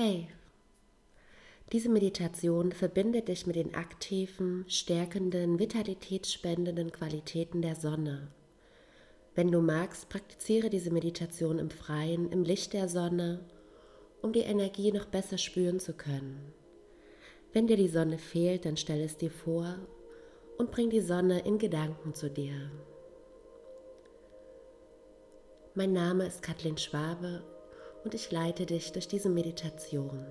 Hey, diese Meditation verbindet dich mit den aktiven, stärkenden, vitalitätsspendenden Qualitäten der Sonne. Wenn du magst, praktiziere diese Meditation im Freien, im Licht der Sonne, um die Energie noch besser spüren zu können. Wenn dir die Sonne fehlt, dann stell es dir vor und bring die Sonne in Gedanken zu dir. Mein Name ist Kathleen Schwabe und ich leite dich durch diese Meditation.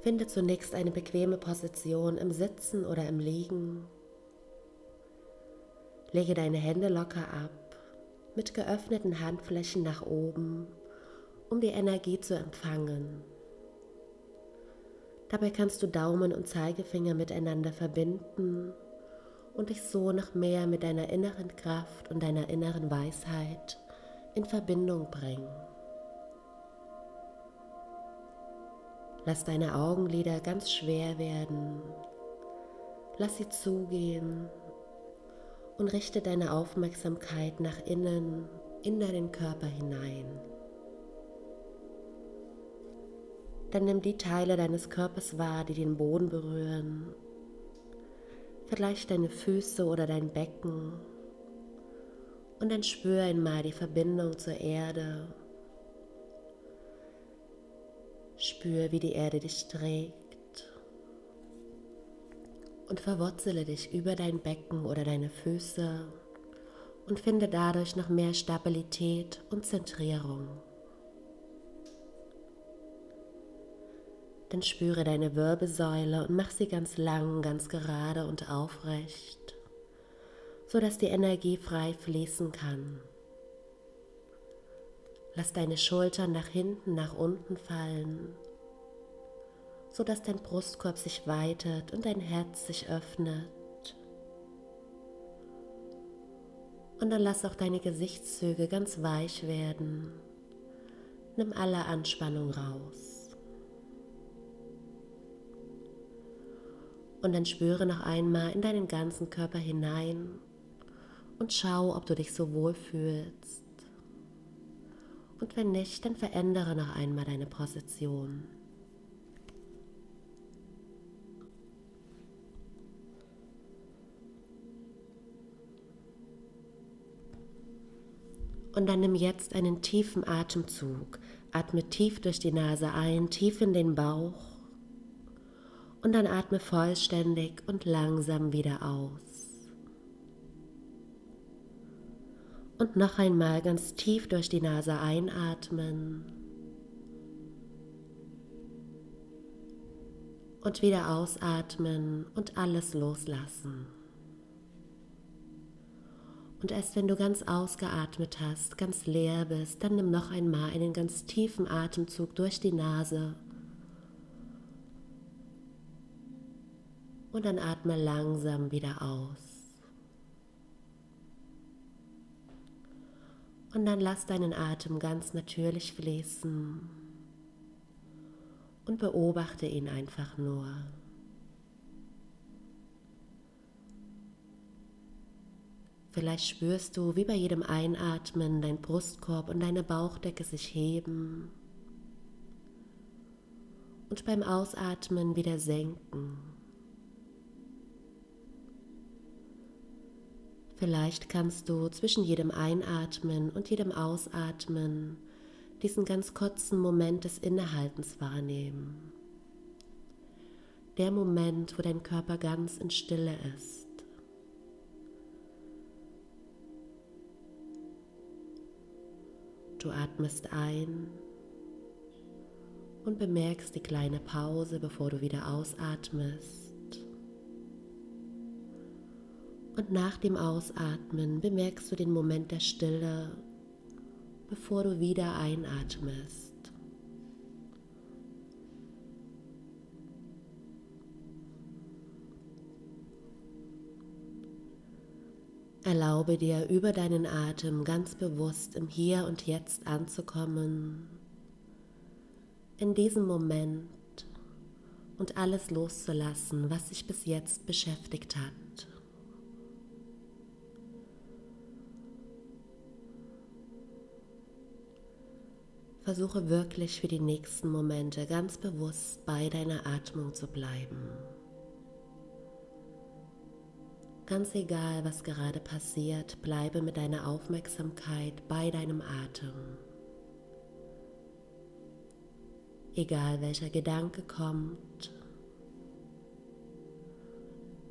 Finde zunächst eine bequeme Position im Sitzen oder im Liegen. Lege deine Hände locker ab, mit geöffneten Handflächen nach oben, um die Energie zu empfangen. Dabei kannst du Daumen und Zeigefinger miteinander verbinden und dich so noch mehr mit deiner inneren Kraft und deiner inneren Weisheit in Verbindung bringen. Lass deine Augenlider ganz schwer werden. Lass sie zugehen und richte deine Aufmerksamkeit nach innen in deinen Körper hinein. Dann nimm die Teile deines Körpers wahr, die den Boden berühren Vielleicht deine Füße oder dein Becken. Und dann spür einmal die Verbindung zur Erde. Spür, wie die Erde dich trägt. Und verwurzele dich über dein Becken oder deine Füße und finde dadurch noch mehr Stabilität und Zentrierung. Dann spüre deine Wirbelsäule und mach sie ganz lang, ganz gerade und aufrecht, sodass die Energie frei fließen kann. Lass deine Schultern nach hinten, nach unten fallen, sodass dein Brustkorb sich weitet und dein Herz sich öffnet. Und dann lass auch deine Gesichtszüge ganz weich werden. Nimm alle Anspannung raus. Und dann spüre noch einmal in deinen ganzen Körper hinein und schau, ob du dich so wohl fühlst. Und wenn nicht, dann verändere noch einmal deine Position. Und dann nimm jetzt einen tiefen Atemzug. Atme tief durch die Nase ein, tief in den Bauch und dann atme vollständig und langsam wieder aus. Und noch einmal ganz tief durch die Nase einatmen und wieder ausatmen und alles loslassen. Und erst wenn du ganz ausgeatmet hast, ganz leer bist, dann nimm noch einmal einen ganz tiefen Atemzug durch die Nase und dann atme langsam wieder aus. Und dann lass deinen Atem ganz natürlich fließen und beobachte ihn einfach nur. Vielleicht spürst du, wie bei jedem Einatmen dein Brustkorb und deine Bauchdecke sich heben und beim Ausatmen wieder senken. Vielleicht kannst du zwischen jedem Einatmen und jedem Ausatmen diesen ganz kurzen Moment des Innehaltens wahrnehmen. Der Moment, wo dein Körper ganz in Stille ist. Du atmest ein und bemerkst die kleine Pause, bevor du wieder ausatmest. Und nach dem Ausatmen bemerkst du den Moment der Stille, bevor du wieder einatmest. Erlaube dir über deinen Atem ganz bewusst im Hier und Jetzt anzukommen, in diesem Moment und alles loszulassen, was sich bis jetzt beschäftigt hat. Versuche wirklich für die nächsten Momente ganz bewusst bei deiner Atmung zu bleiben. Ganz egal, was gerade passiert, bleibe mit deiner Aufmerksamkeit bei deinem Atem. Egal welcher Gedanke kommt,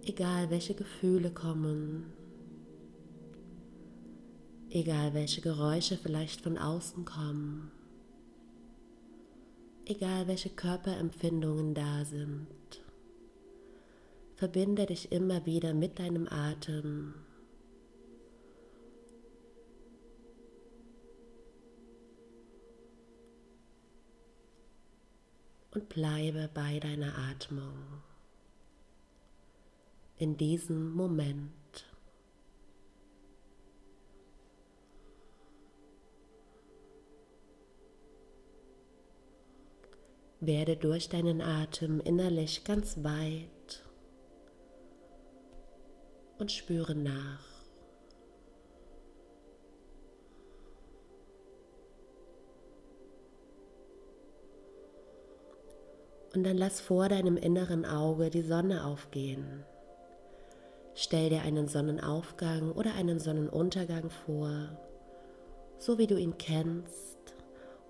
egal welche Gefühle kommen, egal welche Geräusche vielleicht von außen kommen, egal welche Körperempfindungen da sind. Verbinde dich immer wieder mit deinem Atem. Und bleibe bei deiner Atmung in diesem Moment. Werde durch deinen Atem innerlich ganz weit und spüre nach. Und dann lass vor deinem inneren Auge die Sonne aufgehen. Stell dir einen Sonnenaufgang oder einen Sonnenuntergang vor, so wie du ihn kennst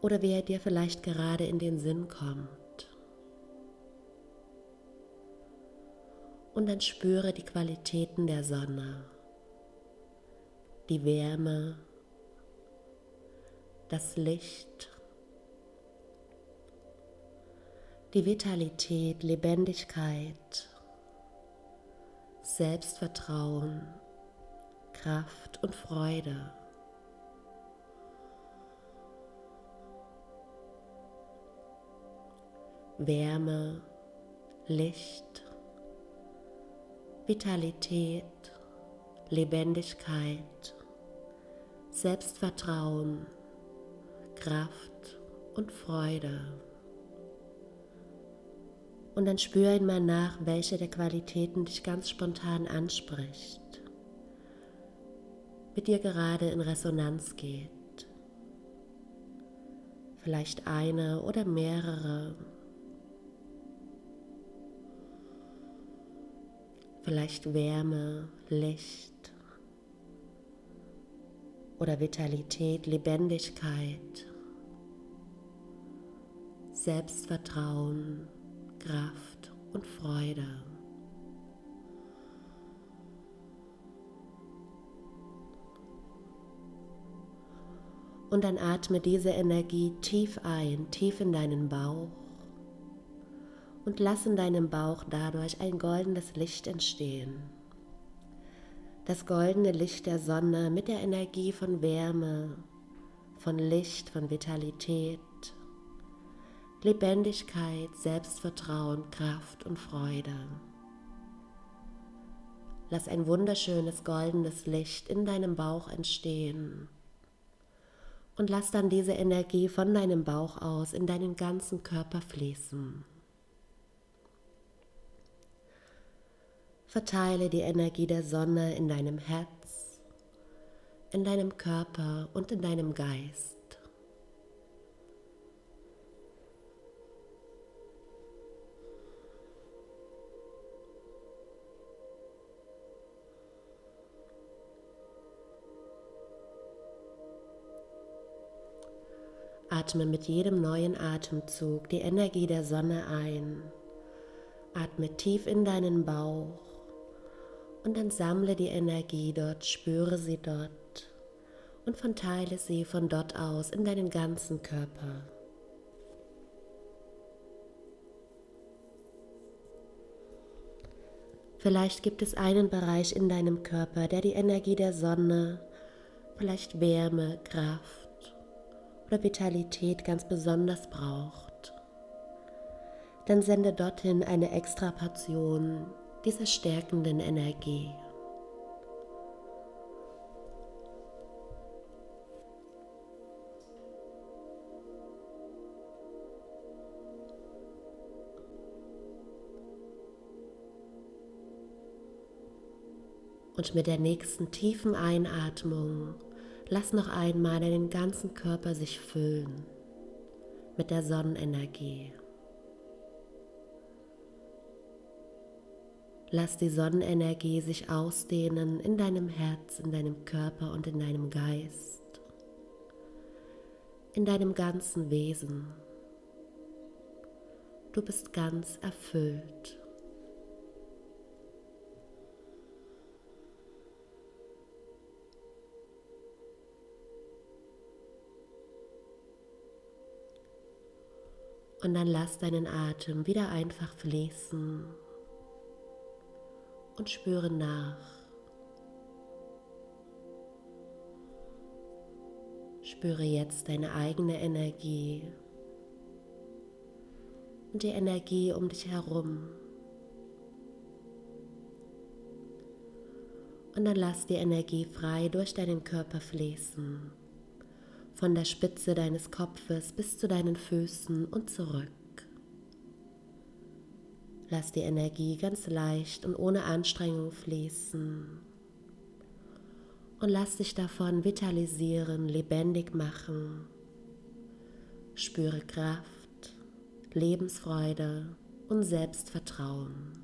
oder wie er dir vielleicht gerade in den Sinn kommt. und dann spüre die Qualitäten der Sonne, die Wärme, das Licht, die Vitalität, Lebendigkeit, Selbstvertrauen, Kraft und Freude. Wärme, Licht, Vitalität, Lebendigkeit, Selbstvertrauen, Kraft und Freude. Und dann spür einmal nach, welche der Qualitäten dich ganz spontan anspricht, mit dir gerade in Resonanz geht. Vielleicht eine oder mehrere vielleicht Wärme, Licht oder Vitalität, Lebendigkeit, Selbstvertrauen, Kraft und Freude. Und dann atme diese Energie tief ein, tief in deinen Bauch und lass in deinem Bauch dadurch ein goldenes Licht entstehen. Das goldene Licht der Sonne mit der Energie von Wärme, von Licht, von Vitalität, Lebendigkeit, Selbstvertrauen, Kraft und Freude. Lass ein wunderschönes goldenes Licht in deinem Bauch entstehen und lass dann diese Energie von deinem Bauch aus in deinen ganzen Körper fließen. Verteile die Energie der Sonne in deinem Herz, in deinem Körper und in deinem Geist. Atme mit jedem neuen Atemzug die Energie der Sonne ein. Atme tief in deinen Bauch und dann sammle die Energie dort, spüre sie dort und verteile sie von dort aus in deinen ganzen Körper. Vielleicht gibt es einen Bereich in deinem Körper, der die Energie der Sonne, vielleicht Wärme, Kraft oder Vitalität ganz besonders braucht. Dann sende dorthin eine extra Portion dieser stärkenden Energie. Und mit der nächsten tiefen Einatmung lass noch einmal deinen ganzen Körper sich füllen. mit der Sonnenenergie. Lass die Sonnenenergie sich ausdehnen in deinem Herz, in deinem Körper und in deinem Geist, in deinem ganzen Wesen. Du bist ganz erfüllt. Und dann lass deinen Atem wieder einfach fließen und spüre nach. Spüre jetzt deine eigene Energie und die Energie um dich herum. Und dann lass die Energie frei durch deinen Körper fließen, von der Spitze deines Kopfes bis zu deinen Füßen und zurück. Lass die Energie ganz leicht und ohne Anstrengung fließen. Und lass dich davon vitalisieren, lebendig machen. Spüre Kraft, Lebensfreude und Selbstvertrauen.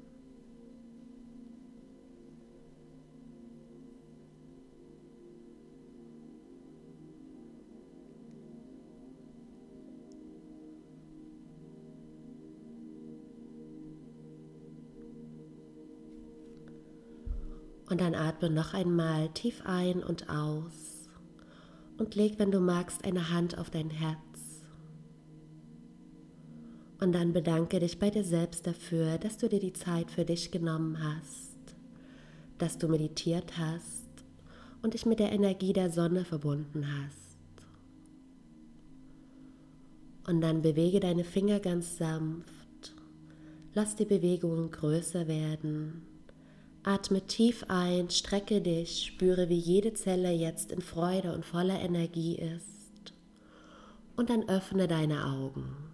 Und dann atme noch einmal tief ein und aus und leg, wenn du magst, eine Hand auf dein Herz. Und dann bedanke dich bei dir selbst dafür, dass du dir die Zeit für dich genommen hast, dass du meditiert hast und dich mit der Energie der Sonne verbunden hast. Und dann bewege deine Finger ganz sanft, lass die Bewegungen größer werden Atme tief ein, strecke dich, spüre, wie jede Zelle jetzt in Freude und voller Energie ist. Und dann öffne deine Augen.